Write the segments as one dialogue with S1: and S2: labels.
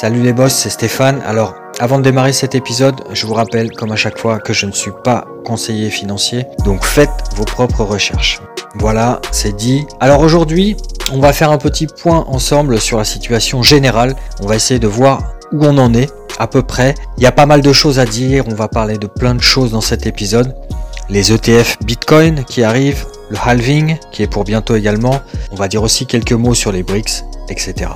S1: Salut les boss, c'est Stéphane. Alors, avant de démarrer cet épisode, je vous rappelle, comme à chaque fois, que je ne suis pas conseiller financier, donc faites vos propres recherches. Voilà, c'est dit. Alors aujourd'hui, on va faire un petit point ensemble sur la situation générale. On va essayer de voir où on en est, à peu près. Il y a pas mal de choses à dire, on va parler de plein de choses dans cet épisode. Les ETF Bitcoin qui arrivent, le halving qui est pour bientôt également. On va dire aussi quelques mots sur les BRICS, etc.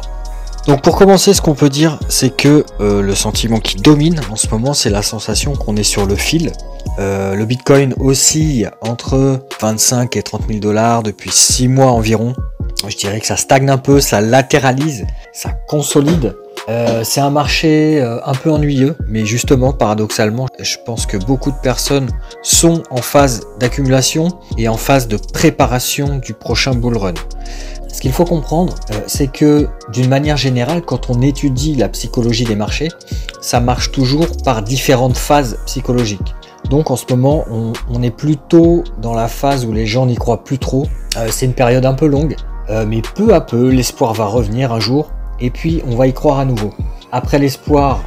S1: Donc pour commencer, ce qu'on peut dire, c'est que euh, le sentiment qui domine en ce moment, c'est la sensation qu'on est sur le fil. Euh, le Bitcoin oscille entre 25 et 30 000 dollars depuis 6 mois environ. Je dirais que ça stagne un peu, ça latéralise, ça consolide. Euh, c'est un marché un peu ennuyeux, mais justement, paradoxalement, je pense que beaucoup de personnes sont en phase d'accumulation et en phase de préparation du prochain bull run. Ce qu'il faut comprendre, euh, c'est que d'une manière générale, quand on étudie la psychologie des marchés, ça marche toujours par différentes phases psychologiques. Donc en ce moment, on, est plutôt dans la phase où les gens n'y croient plus trop. Euh, c'est une période un peu longue, euh, mais peu à peu, l'espoir va revenir un jour, et puis on va y croire à nouveau. Après l'espoir,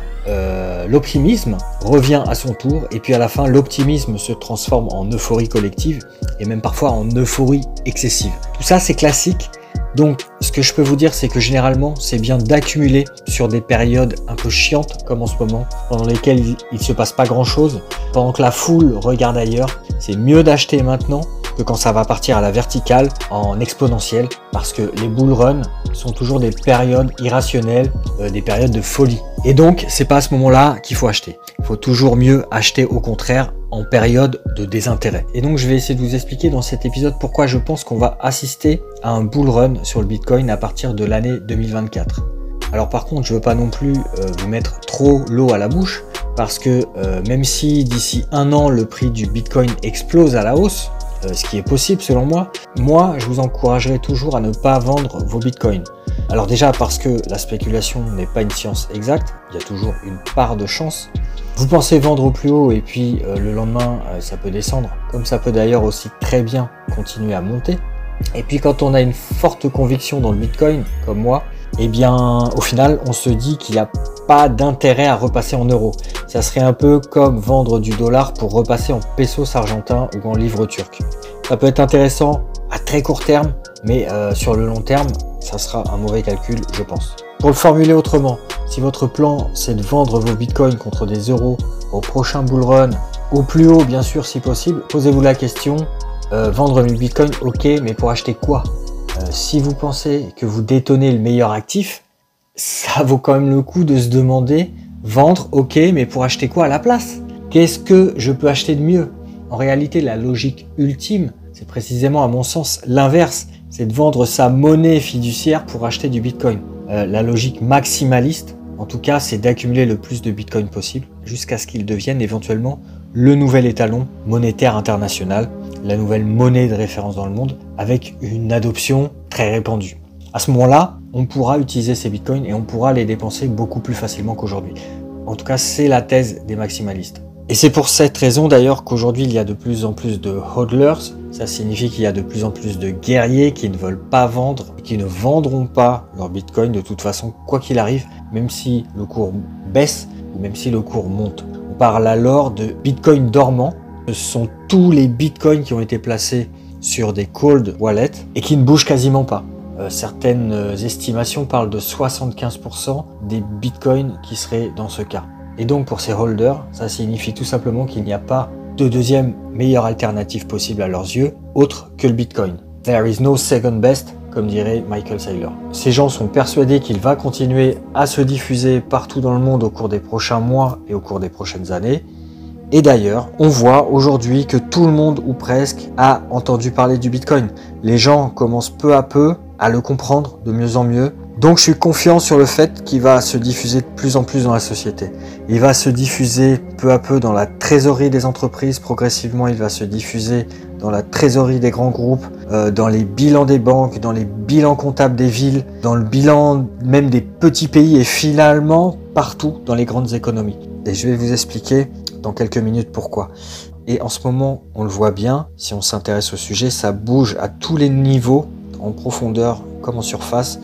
S1: l'optimisme revient à son tour, et puis à la fin, l'optimisme se transforme en euphorie collective, et même parfois en euphorie excessive. Tout ça, c'est classique, donc, ce que je peux vous dire, c'est que généralement, c'est bien d'accumuler sur des périodes un peu chiantes, comme en ce moment, pendant lesquelles il ne se passe pas grand chose, pendant que la foule regarde ailleurs. C'est mieux d'acheter maintenant que quand ça va partir à la verticale en exponentielle, parce que les bull runs sont toujours des périodes irrationnelles, euh, des périodes de folie. Et donc, c'est pas à ce moment-là qu'il faut acheter. Il faut toujours mieux acheter au contraire en période de désintérêt. Et donc je vais essayer de vous expliquer dans cet épisode pourquoi je pense qu'on va assister à un bull run sur le Bitcoin à partir de l'année 2024. Alors par contre, je veux pas non plus euh, vous mettre trop l'eau à la bouche parce que euh, même si d'ici un an le prix du Bitcoin explose à la hausse, euh, ce qui est possible selon moi, moi je vous encouragerai toujours à ne pas vendre vos Bitcoins. Alors déjà parce que la spéculation n'est pas une science exacte, il y a toujours une part de chance, vous pensez vendre au plus haut et puis euh, le lendemain euh, ça peut descendre, comme ça peut d'ailleurs aussi très bien continuer à monter. Et puis quand on a une forte conviction dans le Bitcoin, comme moi, eh bien au final on se dit qu'il n'y a pas d'intérêt à repasser en euros. Ça serait un peu comme vendre du dollar pour repasser en pesos argentins ou en livres turcs. Ça peut être intéressant à très court terme, mais euh, sur le long terme, ça sera un mauvais calcul, je pense. Pour le formuler autrement, si votre plan c'est de vendre vos bitcoins contre des euros au prochain bull run, au plus haut bien sûr si possible, posez-vous la question, euh, vendre mes bitcoins ok mais pour acheter quoi? Euh, Si vous pensez que vous détenez le meilleur actif, ça vaut quand même le coup de se demander, vendre ok mais pour acheter quoi à la place? Qu'est-ce que je peux acheter de mieux? En réalité la logique ultime, c'est précisément à mon sens l'inverse, c'est de vendre sa monnaie fiduciaire pour acheter du bitcoin. Euh, la logique maximaliste, en tout cas, c'est d'accumuler le plus de Bitcoin possible jusqu'à ce qu'il devienne éventuellement le nouvel étalon monétaire international, la nouvelle monnaie de référence dans le monde, avec une adoption très répandue. À ce moment-là, on pourra utiliser ces bitcoins et on pourra les dépenser beaucoup plus facilement qu'aujourd'hui. En tout cas, c'est la thèse des maximalistes. Et c'est pour cette raison d'ailleurs qu'aujourd'hui il y a de plus en plus de hodlers. Ça signifie qu'il y a de plus en plus de guerriers qui ne veulent pas vendre, qui ne vendront pas leur bitcoin de toute façon, quoi qu'il arrive, même si le cours baisse ou même si le cours monte. On parle alors de bitcoin dormant. Ce sont tous les bitcoins qui ont été placés sur des cold wallets et qui ne bougent quasiment pas. Euh, certaines estimations parlent de 75% des bitcoins qui seraient dans ce cas. Et donc pour ces holders, ça signifie tout simplement qu'il n'y a pas de deuxième meilleure alternative possible à leurs yeux, autre que le Bitcoin. There is no second best, comme dirait Michael Saylor. Ces gens sont persuadés qu'il va continuer à se diffuser partout dans le monde au cours des prochains mois et au cours des prochaines années. Et d'ailleurs, on voit aujourd'hui que tout le monde ou presque a entendu parler du Bitcoin. Les gens commencent peu à peu à le comprendre de mieux en mieux donc je suis confiant sur le fait qu'il va se diffuser de plus en plus dans la société. Il va se diffuser peu à peu dans la trésorerie des entreprises, progressivement il va se diffuser dans la trésorerie des grands groupes, euh, dans les bilans des banques, dans les bilans comptables des villes, dans le bilan même des petits pays et finalement partout dans les grandes économies. Et je vais vous expliquer dans quelques minutes pourquoi. Et en ce moment, on le voit bien, si on s'intéresse au sujet, ça bouge à tous les niveaux, en profondeur comme en surface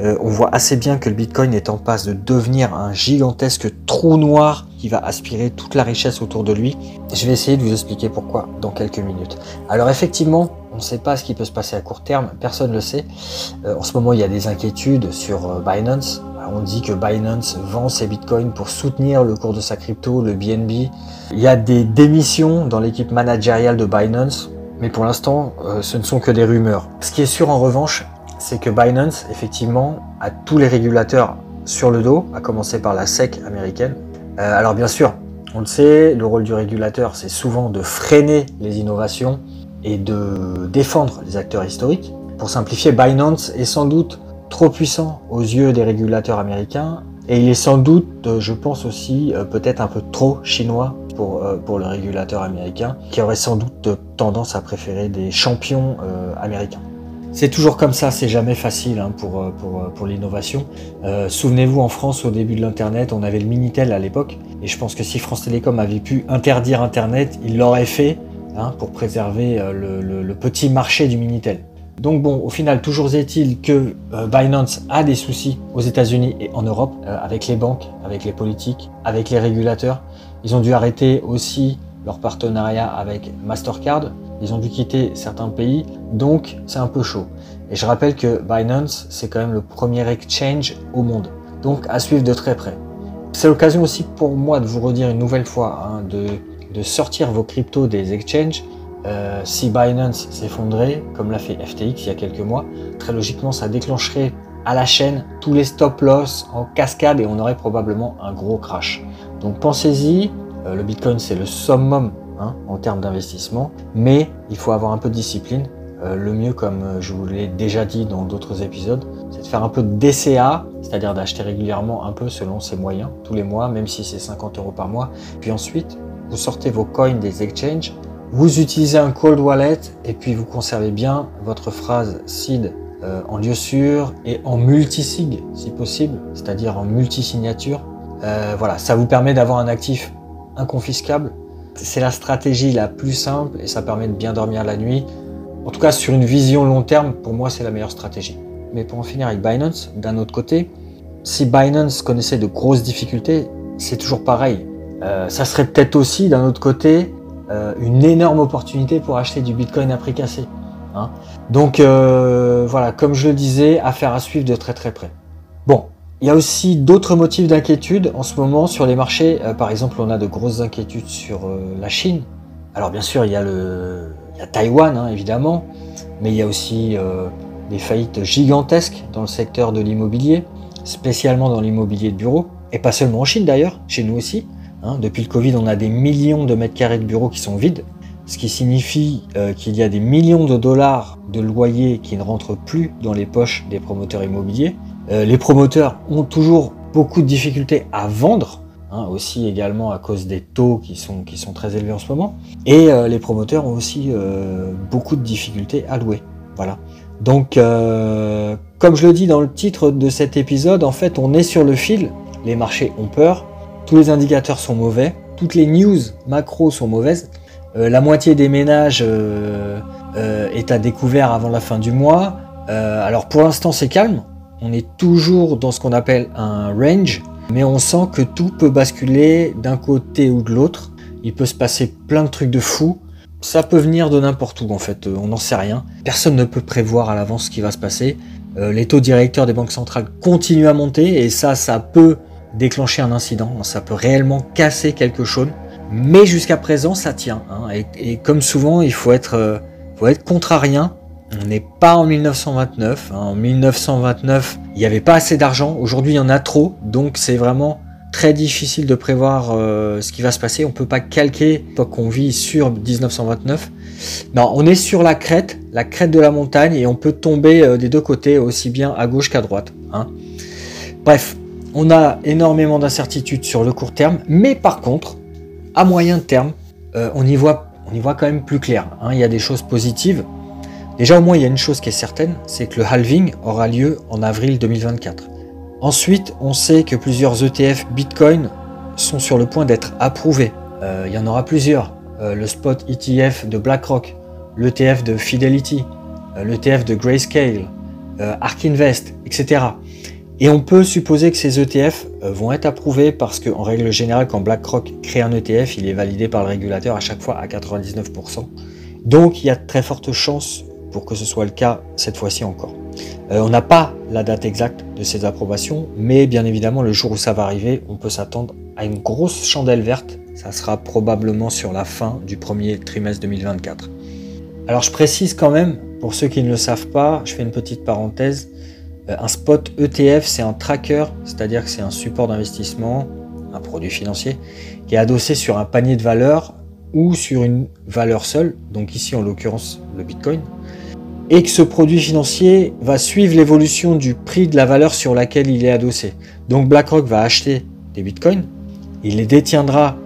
S1: euh, on voit assez bien que le Bitcoin est en passe de devenir un gigantesque trou noir qui va aspirer toute la richesse autour de lui. Je vais essayer de vous expliquer pourquoi dans quelques minutes. Alors effectivement, on ne sait pas ce qui peut se passer à court terme, personne ne le sait. Euh, en ce moment, il y a des inquiétudes sur euh, Binance. On dit que Binance vend ses bitcoins pour soutenir le cours de sa crypto, le BNB. Il y a des démissions dans l'équipe managériale de Binance, mais pour l'instant, ce ne sont que des rumeurs. Ce qui est sûr en revanche, c'est que Binance, effectivement, a tous les régulateurs sur le dos, à commencer par la SEC américaine. Euh, alors bien sûr, on le sait, le rôle du régulateur, c'est souvent de freiner les innovations et de défendre les acteurs historiques. Pour simplifier, Binance est sans doute trop puissant aux yeux des régulateurs américains et il est sans doute, euh, je pense aussi, euh, peut-être un peu trop chinois pour, pour le régulateur américain, qui aurait sans doute tendance à préférer des champions américains. C'est toujours comme ça, c'est jamais facile hein, pour, euh, pour, euh, pour l'innovation. Euh, souvenez-vous, en France, au début de l'Internet, on avait le Minitel à l'époque, et je pense que si France Télécom avait pu interdire Internet, il l'aurait fait hein, pour préserver le, petit marché du Minitel. Donc bon, au final, toujours est-il que Binance a des soucis aux États-Unis et en Europe, avec les banques, avec les politiques, avec les régulateurs. Ils ont dû arrêter aussi leur partenariat avec Mastercard. Ils ont dû quitter certains pays, donc c'est un peu chaud. Et je rappelle que Binance, c'est quand même le premier exchange au monde. Donc à suivre de très près. C'est l'occasion aussi pour moi de vous redire une nouvelle fois hein, de, sortir vos cryptos des exchanges. Euh, si Binance s'effondrait, comme l'a fait FTX il y a quelques mois, très logiquement ça déclencherait à la chaîne tous les stop loss en cascade et on aurait probablement un gros crash. Donc pensez-y, euh, le Bitcoin c'est le summum Hein, en termes d'investissement, mais il faut avoir un peu de discipline. Euh, le mieux, comme euh, je vous l'ai déjà dit dans d'autres épisodes, c'est de faire un peu de DCA, c'est-à-dire d'acheter régulièrement un peu selon ses moyens, tous les mois, même si c'est 50 euros par mois. Puis ensuite, vous sortez vos coins des exchanges, vous utilisez un cold wallet et puis vous conservez bien votre phrase seed en lieu sûr et en multisig si possible, c'est-à-dire en multisignature. Euh, voilà, ça vous permet d'avoir un actif inconfiscable c'est la stratégie la plus simple et ça permet de bien dormir la nuit. En tout cas, sur une vision long terme, pour moi, c'est la meilleure stratégie. Mais pour en finir avec Binance, d'un autre côté, si Binance connaissait de grosses difficultés, c'est toujours pareil. Euh, ça serait peut-être aussi, d'un autre côté, euh, une énorme opportunité pour acheter du Bitcoin à prix cassé. Hein. Donc euh, voilà, comme je le disais, affaire à suivre de très très près. Bon, il y a aussi d'autres motifs d'inquiétude en ce moment sur les marchés. Euh, par exemple, on a de grosses inquiétudes sur euh, la Chine. Alors bien sûr, il y a, Taïwan, hein, évidemment, mais il y a aussi euh, des faillites gigantesques dans le secteur de l'immobilier, spécialement dans l'immobilier de bureau, et pas seulement en Chine d'ailleurs, chez nous aussi. Hein. Depuis le Covid, on a des millions de mètres carrés de bureaux qui sont vides, ce qui signifie qu'il y a des millions de dollars de loyers qui ne rentrent plus dans les poches des promoteurs immobiliers. Euh, les promoteurs ont toujours beaucoup de difficultés à vendre, hein, aussi également à cause des taux qui sont, qui sont très élevés en ce moment. Et euh, les promoteurs ont aussi euh, beaucoup de difficultés à louer. Voilà. Donc, comme je le dis dans le titre de cet épisode, en fait, on est sur le fil. Les marchés ont peur. Tous les indicateurs sont mauvais. Toutes les news macro sont mauvaises. la moitié des ménages est à découvert avant la fin du mois. alors pour l'instant c'est calme, on est toujours dans ce qu'on appelle un range, mais on sent que tout peut basculer d'un côté ou de l'autre. Il peut se passer plein de trucs de fou. Ça peut venir de n'importe où en fait, euh, on n'en sait rien. Personne ne peut prévoir à l'avance ce qui va se passer. Euh, les taux directeurs des banques centrales continuent à monter et ça, ça peut déclencher un incident, ça peut réellement casser quelque chose. Mais jusqu'à présent, ça tient. Hein. Et, comme souvent, il faut être, euh, faut être contrarien on n'est pas en 1929. Hein. En 1929, il n'y avait pas assez d'argent. Aujourd'hui, il y en a trop. Donc, c'est vraiment très difficile de prévoir euh, ce qui va se passer. On ne peut pas calquer qu'on vit sur 1929. Non, on est sur la crête, la crête de la montagne, et on peut tomber euh, des deux côtés, aussi bien à gauche qu'à droite. Hein. Bref, on a énormément d'incertitudes sur le court terme, mais par contre, à moyen terme, euh, on, y voit, on y voit quand même plus clair. Hein. Il y a des choses positives. Déjà au moins il y a une chose qui est certaine, c'est que le halving aura lieu en avril 2024. Ensuite, on sait que plusieurs ETF Bitcoin sont sur le point d'être approuvés. Euh, il y en aura plusieurs. Euh, le spot ETF de BlackRock, l'ETF de Fidelity, euh, l'ETF de Grayscale, Ark Invest, etc. Et on peut supposer que ces ETF vont être approuvés parce qu'en règle générale, quand BlackRock crée un ETF, il est validé par le régulateur à chaque fois à 99%. Donc il y a de très fortes chances pour que ce soit le cas cette fois-ci encore. Euh, on n'a pas la date exacte de ces approbations, mais bien évidemment, le jour où ça va arriver, on peut s'attendre à une grosse chandelle verte. Ça sera probablement sur la fin du premier trimestre 2024. Alors je précise quand même, pour ceux qui ne le savent pas, je fais une petite parenthèse, euh, un spot ETF, c'est un tracker, c'est-à-dire que c'est un support d'investissement, un produit financier, qui est adossé sur un panier de valeurs ou sur une valeur seule, donc ici en l'occurrence le Bitcoin, et que ce produit financier va suivre l'évolution du prix de la valeur sur laquelle il est adossé. Donc BlackRock va acheter des Bitcoins, il les détiendra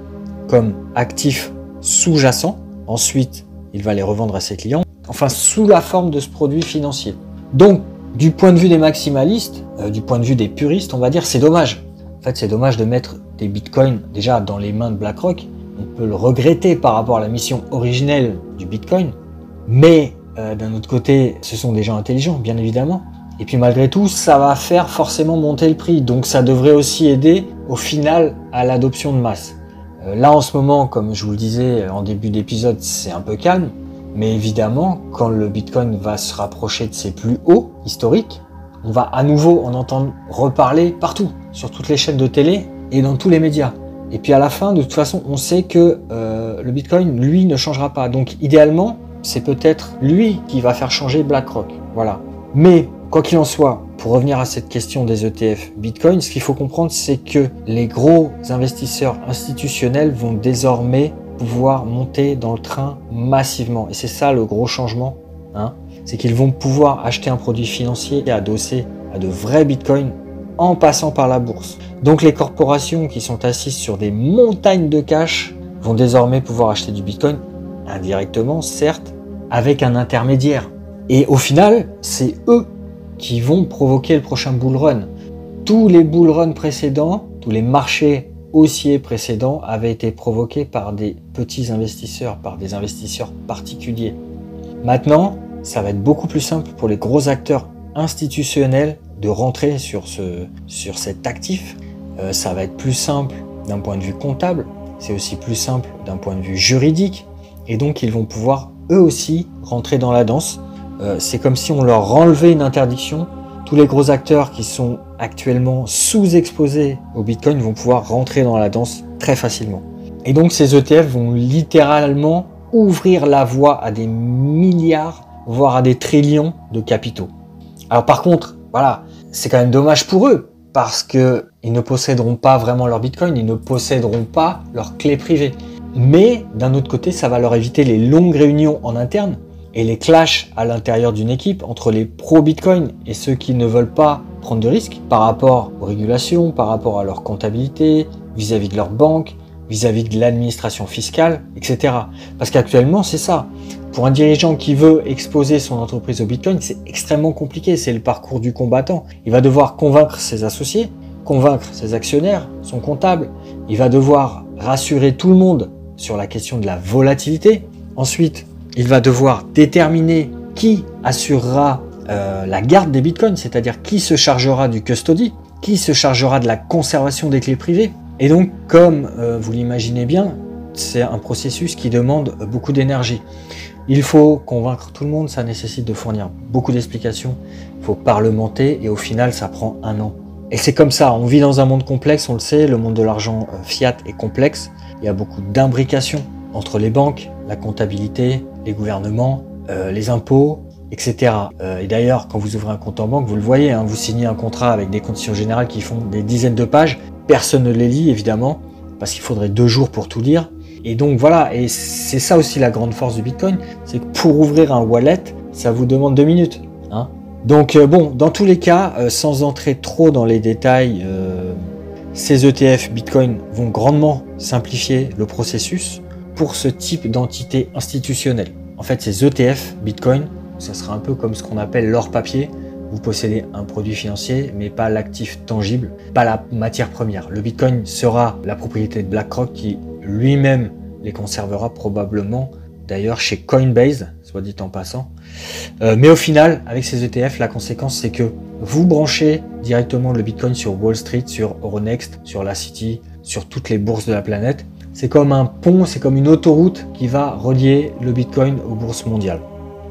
S1: comme actifs sous-jacents, ensuite il va les revendre à ses clients, enfin sous la forme de ce produit financier. Donc du point de vue des maximalistes, euh, du point de vue des puristes, on va dire c'est dommage. En fait, c'est dommage de mettre des bitcoins déjà dans les mains de BlackRock. On peut le regretter par rapport à la mission originelle du bitcoin, mais euh, d'un autre côté, ce sont des gens intelligents, bien évidemment. Et puis malgré tout, ça va faire forcément monter le prix. Donc ça devrait aussi aider au final à l'adoption de masse. Euh, là en ce moment, comme je vous le disais en début d'épisode, c'est un peu calme. Mais évidemment, quand le Bitcoin va se rapprocher de ses plus hauts historiques, on va à nouveau en entendre reparler partout, sur toutes les chaînes de télé et dans tous les médias. Et puis à la fin, de toute façon, on sait que euh, le Bitcoin, lui, ne changera pas. Donc idéalement, c'est peut-être lui qui va faire changer BlackRock. Voilà. Mais quoi qu'il en soit, pour revenir à cette question des ETF Bitcoin, ce qu'il faut comprendre, c'est que les gros investisseurs institutionnels vont désormais pouvoir monter dans le train massivement. Et c'est ça le gros changement. Hein c'est qu'ils vont pouvoir acheter un produit financier et adosser à de vrais bitcoins en passant par la bourse. Donc les corporations qui sont assises sur des montagnes de cash vont désormais pouvoir acheter du bitcoin indirectement, certes, avec un intermédiaire. Et au final, c'est eux qui vont provoquer le prochain bull run. Tous les bull runs précédents, tous les marchés haussier précédent avait été provoqué par des petits investisseurs, par des investisseurs particuliers. Maintenant, ça va être beaucoup plus simple pour les gros acteurs institutionnels de rentrer sur, ce, sur cet actif. Euh, ça va être plus simple d'un point de vue comptable, c'est aussi plus simple d'un point de vue juridique, et donc ils vont pouvoir eux aussi rentrer dans la danse. Euh, c'est comme si on leur enlevait une interdiction tous les gros acteurs qui sont actuellement sous-exposés au Bitcoin vont pouvoir rentrer dans la danse très facilement. Et donc ces ETF vont littéralement ouvrir la voie à des milliards, voire à des trillions de capitaux. Alors par contre, voilà, c'est quand même dommage pour eux parce qu'ils ne posséderont pas vraiment leur Bitcoin, ils ne posséderont pas leur clé privée. Mais d'un autre côté, ça va leur éviter les longues réunions en interne et les clashs à l'intérieur d'une équipe entre les pro-Bitcoin et ceux qui ne veulent pas prendre de risques par rapport aux régulations, par rapport à leur comptabilité, vis-à-vis de leur banque, vis-à-vis de l'administration fiscale, etc. Parce qu'actuellement, c'est ça. Pour un dirigeant qui veut exposer son entreprise au Bitcoin, c'est extrêmement compliqué. C'est le parcours du combattant. Il va devoir convaincre ses associés, convaincre ses actionnaires, son comptable. Il va devoir rassurer tout le monde sur la question de la volatilité. Ensuite, il va devoir déterminer qui assurera euh, la garde des bitcoins, c'est-à-dire qui se chargera du custody, qui se chargera de la conservation des clés privées. Et donc, comme euh, vous l'imaginez bien, c'est un processus qui demande beaucoup d'énergie. Il faut convaincre tout le monde, ça nécessite de fournir beaucoup d'explications, il faut parlementer et au final ça prend un an. Et c'est comme ça, on vit dans un monde complexe, on le sait, le monde de l'argent euh, fiat est complexe, il y a beaucoup d'imbrications entre les banques, la comptabilité, les gouvernements, euh, les impôts, etc. Euh, et d'ailleurs, quand vous ouvrez un compte en banque, vous le voyez, hein, vous signez un contrat avec des conditions générales qui font des dizaines de pages. Personne ne les lit, évidemment, parce qu'il faudrait deux jours pour tout lire. Et donc voilà, et c'est ça aussi la grande force du Bitcoin, c'est que pour ouvrir un wallet, ça vous demande deux minutes. Hein. donc euh, bon, dans tous les cas, sans entrer trop dans les détails, ces ETF Bitcoin vont grandement simplifier le processus pour ce type d'entité institutionnelle. En fait, ces ETF Bitcoin, ça sera un peu comme ce qu'on appelle l'or papier. Vous possédez un produit financier, mais pas l'actif tangible, pas la matière première. Le Bitcoin sera la propriété de BlackRock qui lui-même les conservera probablement d'ailleurs chez Coinbase, soit dit en passant. Euh, mais au final, avec ces ETF, la conséquence c'est que vous branchez directement le Bitcoin sur Wall Street, sur Euronext, sur la City, sur toutes les bourses de la planète. C'est comme un pont, c'est comme une autoroute qui va relier le Bitcoin aux bourses mondiales.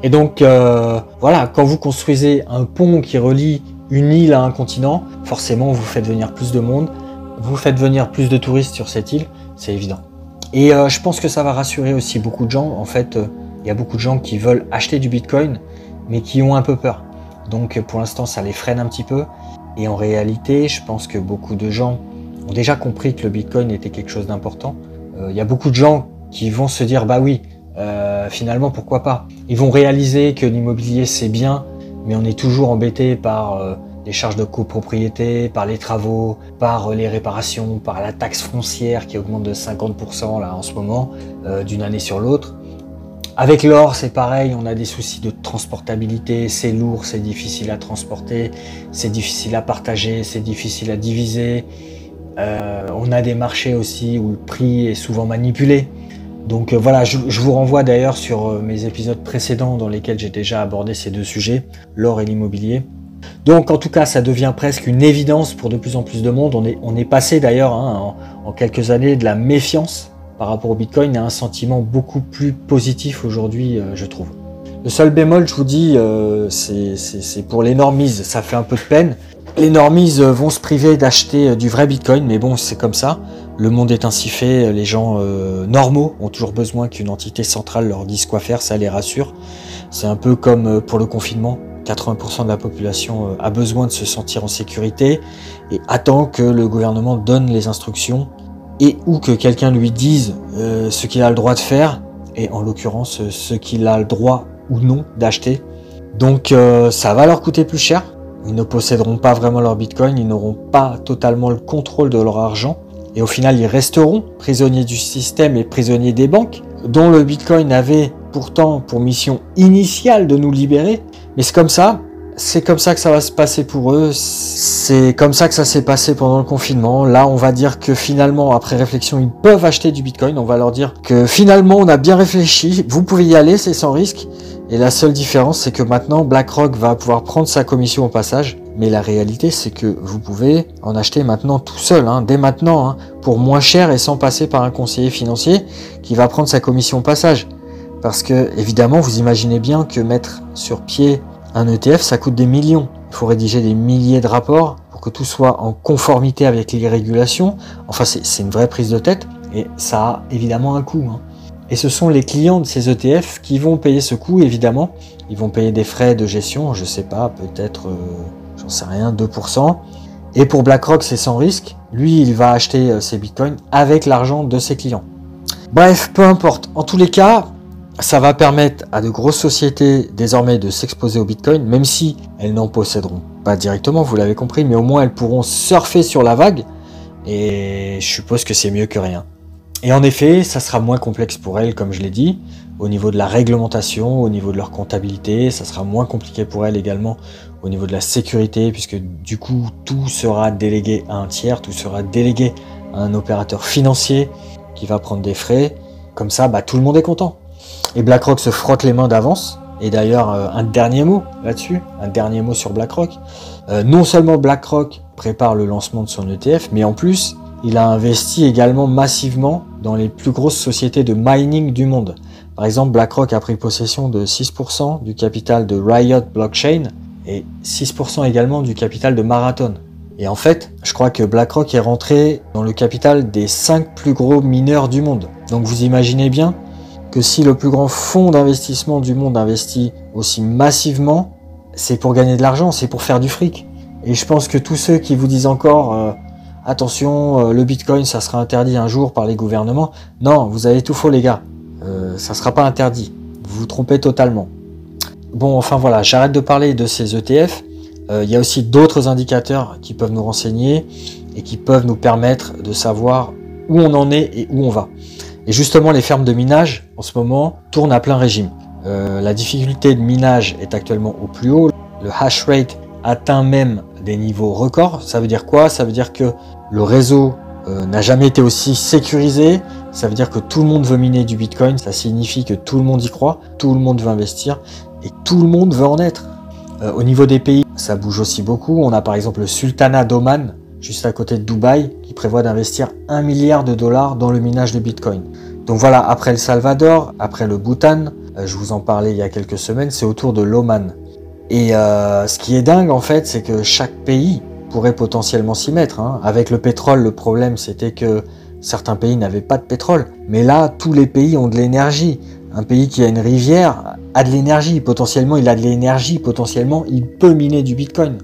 S1: Et donc euh, voilà, quand vous construisez un pont qui relie une île à un continent, forcément vous faites venir plus de monde, vous faites venir plus de touristes sur cette île, c'est évident. Et euh, je pense que ça va rassurer aussi beaucoup de gens. En fait, euh, il y a beaucoup de gens qui veulent acheter du Bitcoin, mais qui ont un peu peur. Donc pour l'instant, ça les freine un petit peu. Et en réalité, je pense que beaucoup de gens ont déjà compris que le Bitcoin était quelque chose d'important. Euh, il y a beaucoup de gens qui vont se dire, bah oui, finalement, pourquoi pas? Ils vont réaliser que l'immobilier, c'est bien, mais on est toujours embêté par les charges de copropriété, par les travaux, par les réparations, par la taxe foncière qui augmente de 50% là en ce moment, euh, d'une année sur l'autre. Avec l'or, c'est pareil, on a des soucis de transportabilité, c'est lourd, c'est difficile à transporter, c'est difficile à partager, c'est difficile à diviser. Euh, on a des marchés aussi où le prix est souvent manipulé. Donc euh, voilà, je, vous renvoie d'ailleurs sur mes épisodes précédents dans lesquels j'ai déjà abordé ces deux sujets, l'or et l'immobilier. Donc en tout cas, ça devient presque une évidence pour de plus en plus de monde. On est, passé d'ailleurs hein, en, quelques années de la méfiance par rapport au Bitcoin à un sentiment beaucoup plus positif aujourd'hui, euh, je trouve. Le seul bémol, je vous dis, euh, c'est pour les normises. Ça fait un peu de peine. Les normises vont se priver d'acheter euh, du vrai Bitcoin, mais bon, c'est comme ça. Le monde est ainsi fait. Les gens normaux ont toujours besoin qu'une entité centrale leur dise quoi faire, ça les rassure. C'est un peu comme pour le confinement. 80% de la population euh, a besoin de se sentir en sécurité et attend que le gouvernement donne les instructions et ou que quelqu'un lui dise euh, ce qu'il a le droit de faire et en l'occurrence euh, ce qu'il a le droit ou non d'acheter. Donc ça va leur coûter plus cher. Ils ne posséderont pas vraiment leur bitcoin, ils n'auront pas totalement le contrôle de leur argent et au final ils resteront prisonniers du système et prisonniers des banques dont le bitcoin avait pourtant pour mission initiale de nous libérer mais c'est comme ça, c'est comme ça que ça va se passer pour eux. C'est comme ça que ça s'est passé pendant le confinement. Là, on va dire que finalement, après réflexion, ils peuvent acheter du Bitcoin. On va leur dire que finalement, on a bien réfléchi. Vous pouvez y aller, c'est sans risque. Et la seule différence, c'est que maintenant, BlackRock va pouvoir prendre sa commission au passage. Mais la réalité, c'est que vous pouvez en acheter maintenant tout seul, hein, dès maintenant, hein, pour moins cher et sans passer par un conseiller financier qui va prendre sa commission au passage. Parce que, évidemment, vous imaginez bien que mettre sur pied un ETF, ça coûte des millions. Il faut rédiger des milliers de rapports pour que tout soit en conformité avec les régulations. Enfin, c'est une vraie prise de tête et ça a évidemment un coût. Hein. Et ce sont les clients de ces ETF qui vont payer ce coût, évidemment. Ils vont payer des frais de gestion, je sais pas, peut-être, euh, j'en sais rien, 2%. Et pour BlackRock, c'est sans risque. Lui, il va acheter euh, ses bitcoins avec l'argent de ses clients. Bref, peu importe. En tous les cas, ça va permettre à de grosses sociétés désormais de s'exposer au Bitcoin, même si elles n'en posséderont pas directement, vous l'avez compris, mais au moins elles pourront surfer sur la vague, et je suppose que c'est mieux que rien. Et en effet, ça sera moins complexe pour elles, comme je l'ai dit, au niveau de la réglementation, au niveau de leur comptabilité, ça sera moins compliqué pour elles également au niveau de la sécurité, puisque du coup tout sera délégué à un tiers, tout sera délégué à un opérateur financier qui va prendre des frais. Comme ça, bah, tout le monde est content. Et BlackRock se frotte les mains d'avance. Et d'ailleurs, euh, un dernier mot là-dessus, un dernier mot sur BlackRock. Euh, non seulement BlackRock prépare le lancement de son ETF, mais en plus, il a investi également massivement dans les plus grosses sociétés de mining du monde. Par exemple, BlackRock a pris possession de 6% du capital de Riot Blockchain et 6% également du capital de Marathon. Et en fait, je crois que BlackRock est rentré dans le capital des 5 plus gros mineurs du monde. Donc vous imaginez bien que si le plus grand fonds d'investissement du monde investit aussi massivement, c'est pour gagner de l'argent, c'est pour faire du fric. Et je pense que tous ceux qui vous disent encore euh, attention, euh, le Bitcoin, ça sera interdit un jour par les gouvernements, non, vous avez tout faux les gars, euh, ça sera pas interdit. Vous vous trompez totalement. Bon, enfin voilà, j'arrête de parler de ces ETF. Il y a aussi d'autres indicateurs qui peuvent nous renseigner et qui peuvent nous permettre de savoir où on en est et où on va. Et justement, les fermes de minage, en ce moment, tournent à plein régime. Euh, la difficulté de minage est actuellement au plus haut. Le hash rate atteint même des niveaux records. Ça veut dire quoi? Ça veut dire que le réseau euh, n'a jamais été aussi sécurisé. Ça veut dire que tout le monde veut miner du Bitcoin. Ça signifie que tout le monde y croit, tout le monde veut investir et tout le monde veut en être. Euh, au niveau des pays, ça bouge aussi beaucoup. On a par exemple le Sultanat d'Oman, juste à côté de Dubaï, qui prévoit d'investir 1 milliard de dollars dans le minage de Bitcoin. Donc voilà, après le Salvador, après le Bhoutan, euh, je vous en parlais il y a quelques semaines, c'est autour de l'Oman. Et euh, ce qui est dingue en fait, c'est que chaque pays pourrait potentiellement s'y mettre. Hein. Avec le pétrole, le problème c'était que certains pays n'avaient pas de pétrole. Mais là, tous les pays ont de l'énergie. Un pays qui a une rivière a de l'énergie. Potentiellement, il a de l'énergie. Potentiellement, il peut miner du Bitcoin.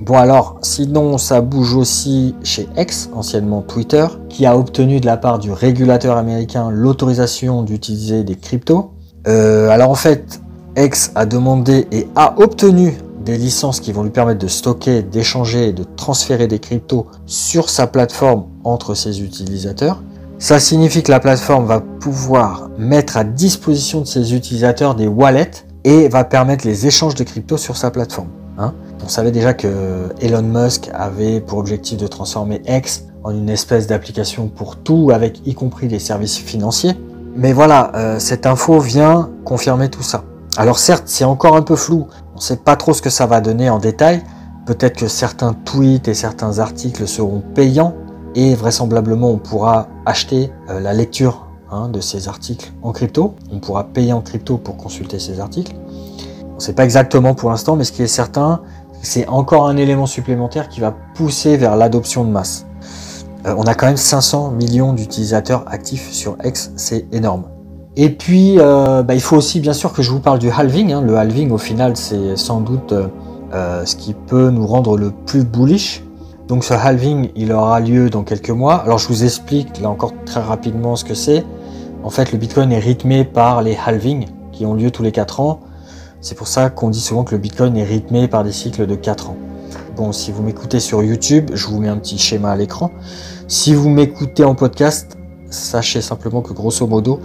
S1: Bon alors, sinon ça bouge aussi chez X, anciennement Twitter, qui a obtenu de la part du régulateur américain l'autorisation d'utiliser des cryptos. Euh, alors en fait, X a demandé et a obtenu des licences qui vont lui permettre de stocker, d'échanger et de transférer des cryptos sur sa plateforme entre ses utilisateurs. Ça signifie que la plateforme va pouvoir mettre à disposition de ses utilisateurs des wallets et va permettre les échanges de cryptos sur sa plateforme. Hein. On savait déjà que Elon Musk avait pour objectif de transformer X en une espèce d'application pour tout, avec y compris les services financiers. Mais voilà, euh, cette info vient confirmer tout ça. Alors certes, c'est encore un peu flou, on ne sait pas trop ce que ça va donner en détail. Peut-être que certains tweets et certains articles seront payants et vraisemblablement on pourra acheter euh, la lecture hein, de ces articles en crypto. On pourra payer en crypto pour consulter ces articles. On ne sait pas exactement pour l'instant, mais ce qui est certain, c'est encore un élément supplémentaire qui va pousser vers l'adoption de masse. Euh, on a quand même 500 millions d'utilisateurs actifs sur X, c'est énorme. Et puis, euh, bah, il faut aussi bien sûr que je vous parle du halving. Hein. Le halving, au final, c'est sans doute euh, ce qui peut nous rendre le plus bullish. Donc ce halving, il aura lieu dans quelques mois. Alors je vous explique là encore très rapidement ce que c'est. En fait, le Bitcoin est rythmé par les halvings qui ont lieu tous les 4 ans. C'est pour ça qu'on dit souvent que le Bitcoin est rythmé par des cycles de 4 ans. Bon, si vous m'écoutez sur YouTube, je vous mets un petit schéma à l'écran. Si vous m'écoutez en podcast, sachez simplement que grosso modo,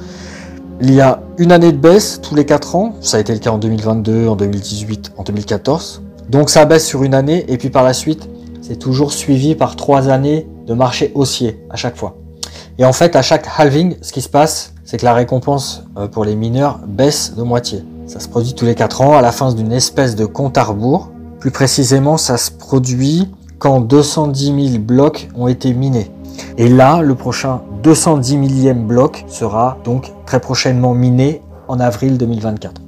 S1: il y a une année de baisse tous les 4 ans. Ça a été le cas en 2022, en 2018, en 2014. Donc ça baisse sur une année et puis par la suite, c'est toujours suivi par 3 années de marché haussier à chaque fois. Et en fait, à chaque halving, ce qui se passe, c'est que la récompense euh, pour les mineurs baisse de moitié. Ça se produit tous les 4 ans à la fin d'une espèce de compte à rebours. Plus précisément, ça se produit quand 210 000 blocs ont été minés. Et là, le prochain 210 millième bloc sera donc très prochainement miné en avril 2024.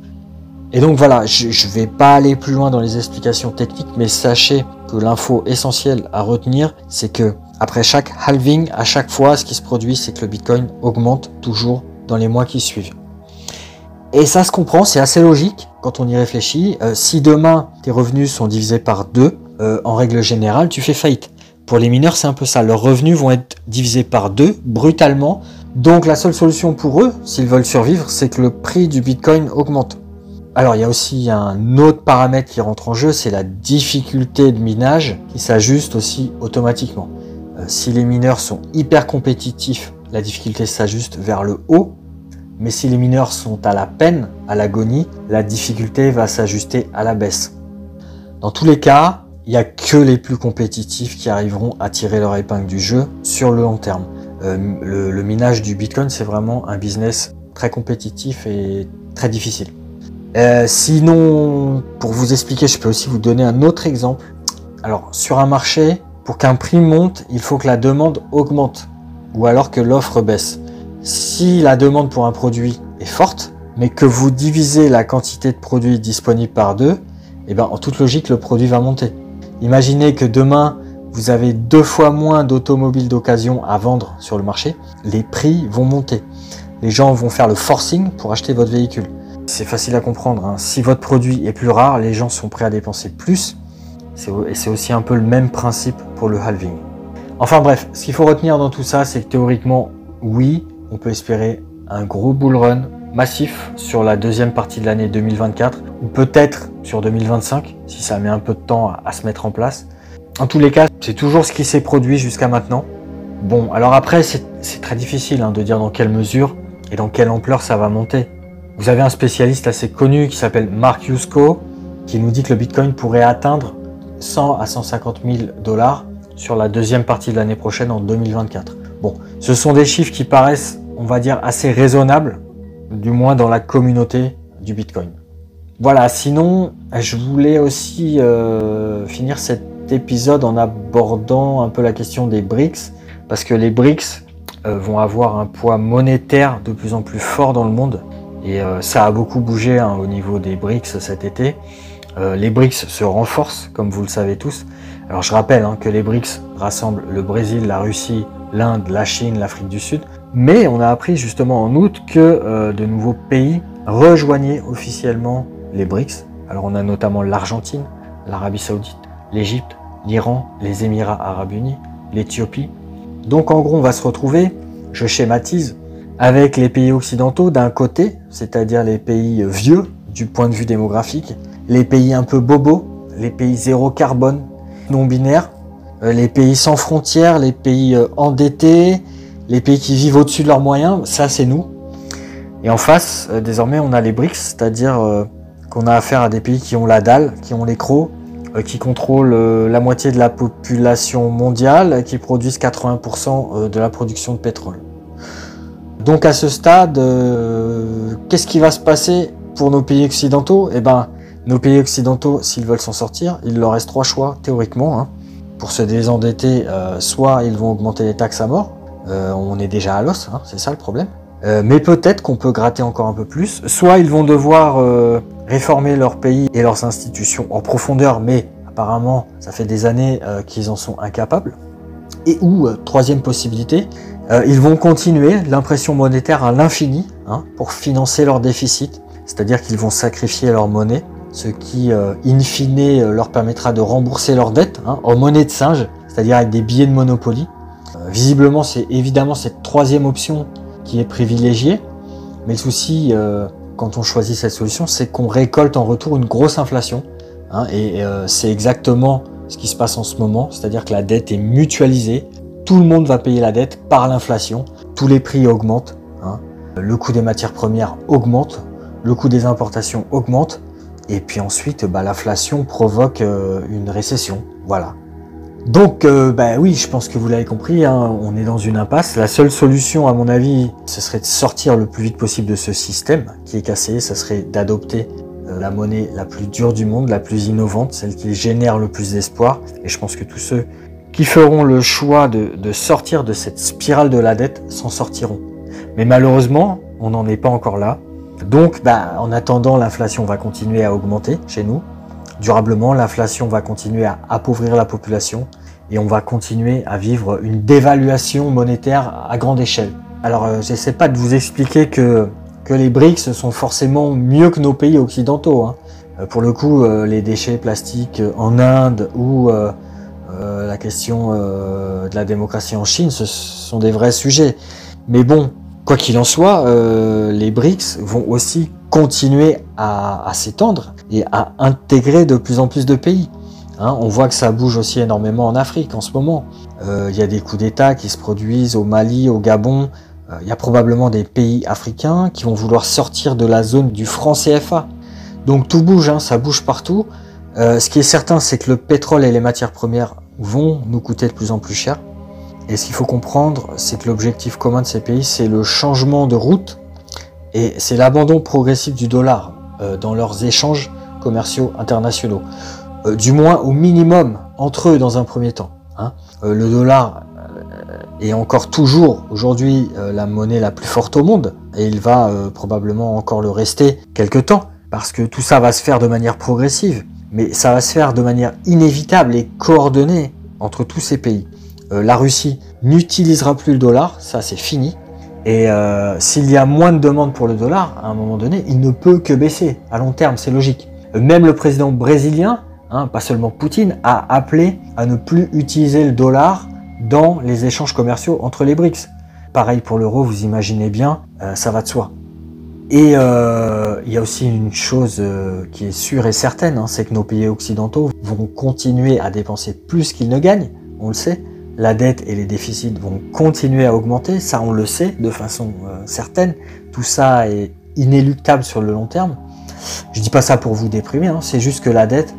S1: Et donc voilà, je ne vais pas aller plus loin dans les explications techniques, mais sachez que l'info essentielle à retenir, c'est que après chaque halving, à chaque fois, ce qui se produit, c'est que le Bitcoin augmente toujours dans les mois qui suivent. Et ça se comprend, c'est assez logique quand on y réfléchit. Euh, si demain tes revenus sont divisés par deux, euh, en règle générale, tu fais faillite. Pour les mineurs, c'est un peu ça. Leurs revenus vont être divisés par deux brutalement. Donc la seule solution pour eux, s'ils veulent survivre, c'est que le prix du Bitcoin augmente. Alors il y a aussi un autre paramètre qui rentre en jeu, c'est la difficulté de minage qui s'ajuste aussi automatiquement. Euh, si les mineurs sont hyper compétitifs, la difficulté s'ajuste vers le haut. Mais si les mineurs sont à la peine, à l'agonie, la difficulté va s'ajuster à la baisse. Dans tous les cas, il n'y a que les plus compétitifs qui arriveront à tirer leur épingle du jeu sur le long terme. Euh, le, minage du Bitcoin, c'est vraiment un business très compétitif et très difficile. Euh, sinon, pour vous expliquer, je peux aussi vous donner un autre exemple. Alors, sur un marché, pour qu'un prix monte, il faut que la demande augmente ou alors que l'offre baisse. Si la demande pour un produit est forte, mais que vous divisez la quantité de produits disponibles par deux, eh ben, en toute logique, le produit va monter. Imaginez que demain, vous avez deux fois moins d'automobiles d'occasion à vendre sur le marché, les prix vont monter. Les gens vont faire le forcing pour acheter votre véhicule. C'est facile à comprendre. Hein. Si votre produit est plus rare, les gens sont prêts à dépenser plus. Et c'est aussi un peu le même principe pour le halving. Enfin bref, ce qu'il faut retenir dans tout ça, c'est que théoriquement, oui, on peut espérer un gros bull run massif sur la deuxième partie de l'année 2024 ou peut-être sur 2025 si ça met un peu de temps à, se mettre en place. En tous les cas, c'est toujours ce qui s'est produit jusqu'à maintenant. Bon, alors après, c'est très difficile hein, de dire dans quelle mesure et dans quelle ampleur ça va monter. Vous avez un spécialiste assez connu qui s'appelle Mark Yusko qui nous dit que le Bitcoin pourrait atteindre 100 à 150 000 dollars sur la deuxième partie de l'année prochaine en 2024. Bon, ce sont des chiffres qui paraissent, on va dire, assez raisonnables, du moins dans la communauté du Bitcoin. Voilà, sinon, je voulais aussi euh, finir cet épisode en abordant un peu la question des BRICS, parce que les BRICS euh, vont avoir un poids monétaire de plus en plus fort dans le monde, et euh, ça a beaucoup bougé hein, au niveau des BRICS cet été. les BRICS se renforcent, comme vous le savez tous. Alors je rappelle hein, que les BRICS rassemblent le Brésil, la Russie, l'Inde, la Chine, l'Afrique du Sud. Mais on a appris justement en août que de nouveaux pays rejoignaient officiellement les BRICS. Alors on a notamment l'Argentine, l'Arabie Saoudite, l'Égypte, l'Iran, les Émirats Arabes Unis, l'Éthiopie. Donc en gros on va se retrouver, je schématise, avec les pays occidentaux d'un côté, c'est-à-dire les pays vieux du point de vue démographique, les pays un peu bobos, les pays zéro carbone, non binaires, euh, les pays sans frontières, les pays euh, endettés, les pays qui vivent au-dessus de leurs moyens, ça c'est nous. Et en face, euh, désormais, on a les BRICS, c'est-à-dire qu'on a affaire à des pays qui ont la dalle, qui ont les crocs, euh, qui contrôlent euh, la moitié de la population mondiale, qui produisent 80% euh, de la production de pétrole. Donc à ce stade, qu'est-ce qui va se passer pour nos pays occidentaux? Eh ben, nos pays occidentaux, s'ils veulent s'en sortir, il leur reste trois choix théoriquement. Hein. Pour se désendetter, soit ils vont augmenter les taxes à mort, on est déjà à l'os, hein, c'est ça le problème. mais peut-être qu'on peut gratter encore un peu plus. Soit ils vont devoir réformer leur pays et leurs institutions en profondeur, mais apparemment ça fait des années euh, qu'ils en sont incapables. Et ou, euh, troisième possibilité, euh, ils vont continuer l'impression monétaire à l'infini hein, pour financer leur déficit, c'est-à-dire qu'ils vont sacrifier leur monnaie, ce qui, in fine, leur permettra de rembourser leurs dettes hein, en monnaie de singe, c'est-à-dire avec des billets de Monopoly. Visiblement, c'est évidemment cette troisième option qui est privilégiée, mais le souci quand on choisit cette solution, c'est qu'on récolte en retour une grosse inflation. Hein, et euh, c'est exactement ce qui se passe en ce moment, c'est-à-dire que la dette est mutualisée, tout le monde va payer la dette par l'inflation, tous les prix augmentent, hein. le coût des matières premières augmente, le coût des importations augmente, et puis ensuite bah, l'inflation provoque euh, une récession. Voilà. Donc, euh, bah oui, je pense que vous l'avez compris, hein, on est dans une impasse. La seule solution, à mon avis, ce serait de sortir le plus vite possible de ce système qui est cassé. Ce serait d'adopter euh, la monnaie la plus dure du monde, la plus innovante, celle qui génère le plus d'espoir. Et je pense que tous ceux qui feront le choix de, sortir de cette spirale de la dette s'en sortiront. Mais malheureusement, on n'en est pas encore là. Donc, bah, en attendant, l'inflation va continuer à augmenter chez nous durablement, l'inflation va continuer à appauvrir la population et on va continuer à vivre une dévaluation monétaire à grande échelle. Alors, euh, je n'essaie pas de vous expliquer que, que les BRICS sont forcément mieux que nos pays occidentaux. Hein. Euh, pour le coup, euh, les déchets plastiques en Inde ou la question de la démocratie en Chine, ce sont des vrais sujets. Mais bon, quoi qu'il en soit, les BRICS vont aussi continuer à, s'étendre et à intégrer de plus en plus de pays. Hein, on voit que ça bouge aussi énormément en Afrique en ce moment. Euh, il y a des coups d'État qui se produisent au Mali, au Gabon. Euh, il y a probablement des pays africains qui vont vouloir sortir de la zone du franc CFA. Donc tout bouge, hein, ça bouge partout. Euh, ce qui est certain, c'est que le pétrole et les matières premières vont nous coûter de plus en plus cher. Et ce qu'il faut comprendre, c'est que l'objectif commun de ces pays, c'est le changement de route et c'est l'abandon progressif du dollar euh, dans leurs échanges commerciaux internationaux. Euh, du moins au minimum entre eux dans un premier temps. Hein. Euh, le dollar est encore toujours aujourd'hui la monnaie la plus forte au monde et il va probablement encore le rester quelque temps parce que tout ça va se faire de manière progressive mais ça va se faire de manière inévitable et coordonnée entre tous ces pays. La Russie n'utilisera plus le dollar, ça c'est fini. Et euh, s'il y a moins de demandes pour le dollar, à un moment donné, il ne peut que baisser. À long terme, c'est logique. Même le président brésilien, hein, pas seulement Poutine, a appelé à ne plus utiliser le dollar dans les échanges commerciaux entre les BRICS. Pareil pour l'euro, vous imaginez bien, euh, ça va de soi. Et euh, il y a aussi une chose qui est sûre et certaine, hein, c'est que nos pays occidentaux vont continuer à dépenser plus qu'ils ne gagnent, on le sait, la dette et les déficits vont continuer à augmenter, ça on le sait de façon euh, certaine, tout ça est inéluctable sur le long terme. Je dis pas ça pour vous déprimer, hein. c'est juste que la dette,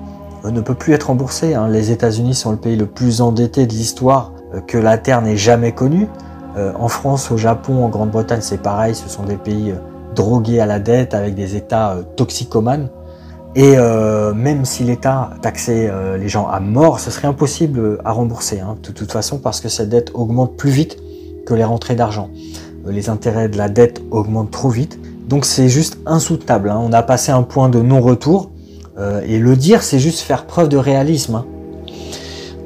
S1: ne peut plus être remboursé. Hein. Les États-Unis sont le pays le plus endetté de l'histoire que la Terre n'ait jamais connu. en France, au Japon, en Grande-Bretagne, c'est pareil, ce sont des pays drogués à la dette avec des États toxicomanes. Et euh, même si l'État taxait euh, les gens à mort, ce serait impossible à rembourser, hein, de toute façon, parce que cette dette augmente plus vite que les rentrées d'argent. Euh, les intérêts de la dette augmentent trop vite. Donc c'est juste insoutenable. Hein. On a passé un point de non-retour. et le dire, c'est juste faire preuve de réalisme. Hein.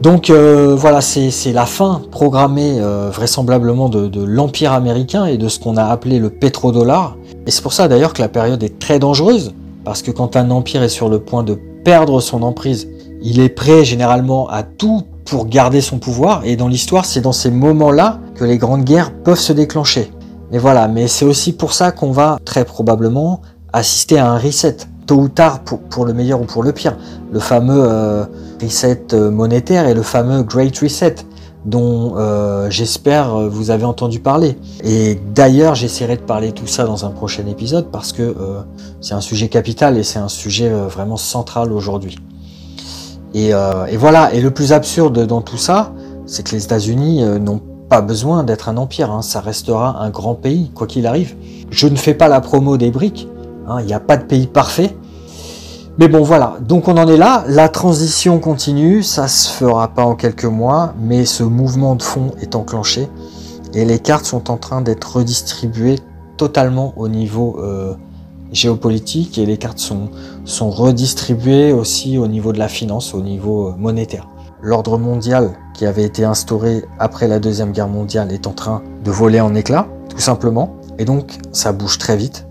S1: Donc voilà, c'est la fin programmée vraisemblablement de l'Empire américain et de ce qu'on a appelé le pétrodollar. Et c'est pour ça d'ailleurs que la période est très dangereuse parce que quand un empire est sur le point de perdre son emprise, il est prêt généralement à tout pour garder son pouvoir. Et dans l'histoire, c'est dans ces moments-là que les grandes guerres peuvent se déclencher. Mais voilà, mais c'est aussi pour ça qu'on va très probablement assister à un reset, tôt ou tard, pour, le meilleur ou pour le pire. Le fameux euh, reset euh, monétaire et le fameux Great Reset dont euh, j'espère euh, vous avez entendu parler. Et d'ailleurs, j'essaierai de parler tout ça dans un prochain épisode parce que euh, c'est un sujet capital et c'est un sujet vraiment central aujourd'hui. Et, voilà, et le plus absurde dans tout ça, c'est que les États-Unis n'ont pas besoin d'être un empire, hein. ça restera un grand pays, quoi qu'il arrive. Je ne fais pas la promo des briques, hein. il n'y a pas de pays parfait, mais bon, voilà. Donc on en est là. La transition continue. Ça se fera pas en quelques mois, mais ce mouvement de fond est enclenché et les cartes sont en train d'être redistribuées totalement au niveau euh, géopolitique et les cartes sont, sont redistribuées aussi au niveau de la finance, au niveau euh, monétaire. L'ordre mondial qui avait été instauré après la Deuxième Guerre mondiale est en train de voler en éclats, tout simplement. Et donc ça bouge très vite.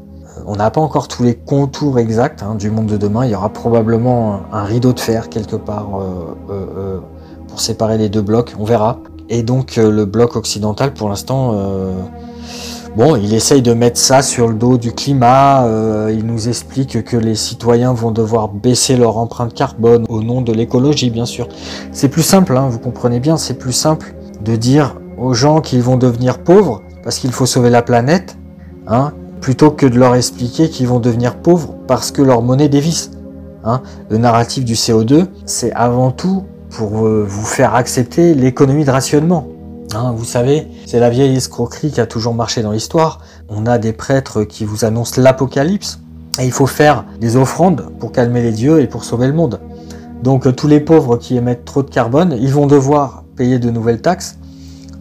S1: On n'a pas encore tous les contours exacts hein, du monde de demain. Il y aura probablement un, rideau de fer quelque part euh, euh, euh, pour séparer les deux blocs. On verra. Et donc le bloc occidental, pour l'instant, bon, il essaye de mettre ça sur le dos du climat. il nous explique que les citoyens vont devoir baisser leur empreinte carbone au nom de l'écologie, bien sûr. C'est plus simple, hein, vous comprenez bien. C'est plus simple de dire aux gens qu'ils vont devenir pauvres parce qu'il faut sauver la planète. Hein, plutôt que de leur expliquer qu'ils vont devenir pauvres parce que leur monnaie dévisse. Hein. Le narratif du CO2, c'est avant tout pour euh, vous faire accepter l'économie de rationnement. Hein, vous savez, c'est la vieille escroquerie qui a toujours marché dans l'histoire. On a des prêtres qui vous annoncent l'apocalypse et il faut faire des offrandes pour calmer les dieux et pour sauver le monde. Donc euh, tous les pauvres qui émettent trop de carbone, ils vont devoir payer de nouvelles taxes,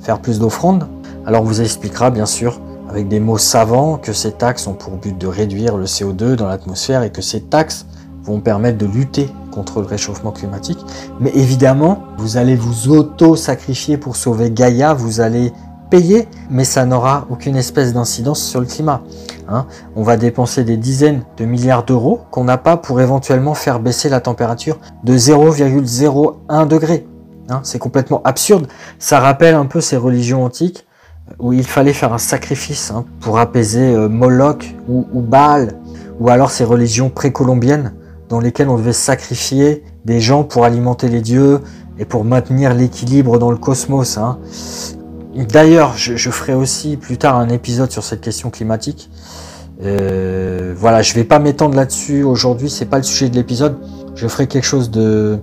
S1: faire plus d'offrandes. Alors on vous expliquera bien sûr avec des mots savants que ces taxes ont pour but de réduire le CO2 dans l'atmosphère et que ces taxes vont permettre de lutter contre le réchauffement climatique. Mais évidemment, vous allez vous auto-sacrifier pour sauver Gaïa, vous allez payer, mais ça n'aura aucune espèce d'incidence sur le climat. Hein. On va dépenser des dizaines de milliards d'euros qu'on n'a pas pour éventuellement faire baisser la température de 0,01 degré. Hein. C'est complètement absurde. Ça rappelle un peu ces religions antiques où il fallait faire un sacrifice hein, pour apaiser euh, Moloch ou, Baal, ou alors ces religions précolombiennes dans lesquelles on devait sacrifier des gens pour alimenter les dieux et pour maintenir l'équilibre dans le cosmos. Hein. D'ailleurs, je, ferai aussi plus tard un épisode sur cette question climatique. Euh, voilà, je vais pas m'étendre là-dessus aujourd'hui, c'est pas le sujet de l'épisode. Je ferai quelque chose de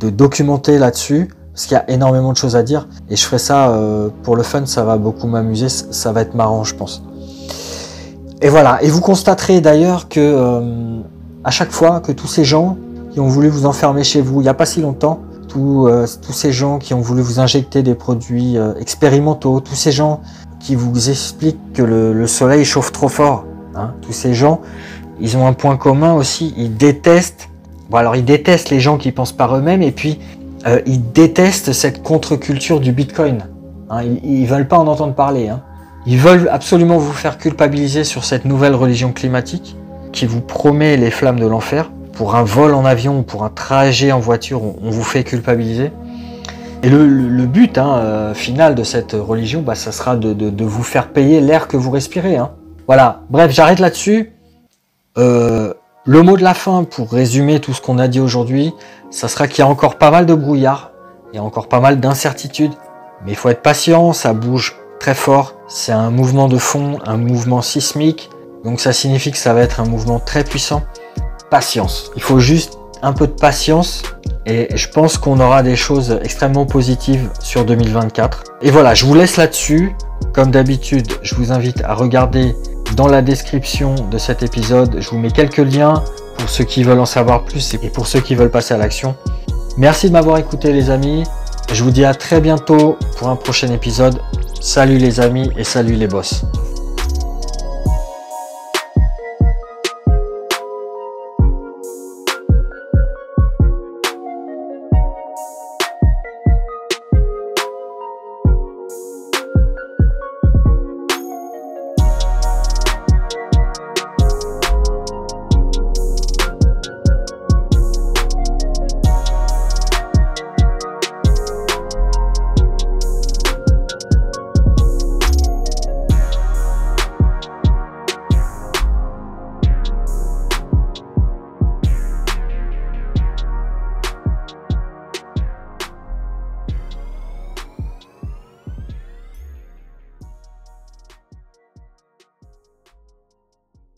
S1: documenté là-dessus parce qu'il y a énormément de choses à dire et je ferai ça euh, pour le fun, ça va beaucoup m'amuser, ça va être marrant je pense. Et voilà, et vous constaterez d'ailleurs que euh, à chaque fois que tous ces gens qui ont voulu vous enfermer chez vous il n'y a pas si longtemps, euh, tous ces gens qui ont voulu vous injecter des produits expérimentaux, tous ces gens qui vous expliquent que le, soleil chauffe trop fort, hein, tous ces gens, ils ont un point commun aussi, ils détestent Bon alors ils détestent les gens qui pensent par eux-mêmes et puis euh, ils détestent cette contre-culture du Bitcoin. Hein, ils, ne veulent pas en entendre parler. Hein. Ils veulent absolument vous faire culpabiliser sur cette nouvelle religion climatique qui vous promet les flammes de l'enfer. Pour un vol en avion ou pour un trajet en voiture, on, vous fait culpabiliser. Et le, but hein, euh, final de cette religion, bah, ça sera de, vous faire payer l'air que vous respirez. Voilà, bref, j'arrête là-dessus. Euh, le mot de la fin, pour résumer tout ce qu'on a dit aujourd'hui, ça sera qu'il y a encore pas mal de brouillard, il y a encore pas mal d'incertitudes, mais il faut être patient, ça bouge très fort, c'est un mouvement de fond, un mouvement sismique, donc ça signifie que ça va être un mouvement très puissant. Patience, il faut juste un peu de patience et je pense qu'on aura des choses extrêmement positives sur 2024. Et voilà, je vous laisse là-dessus. Comme d'habitude, je vous invite à regarder dans la description de cet épisode. Je vous mets quelques liens pour ceux qui veulent en savoir plus et pour ceux qui veulent passer à l'action. Merci de m'avoir écouté les amis. Je vous dis à très bientôt pour un prochain épisode. Salut les amis et salut les boss.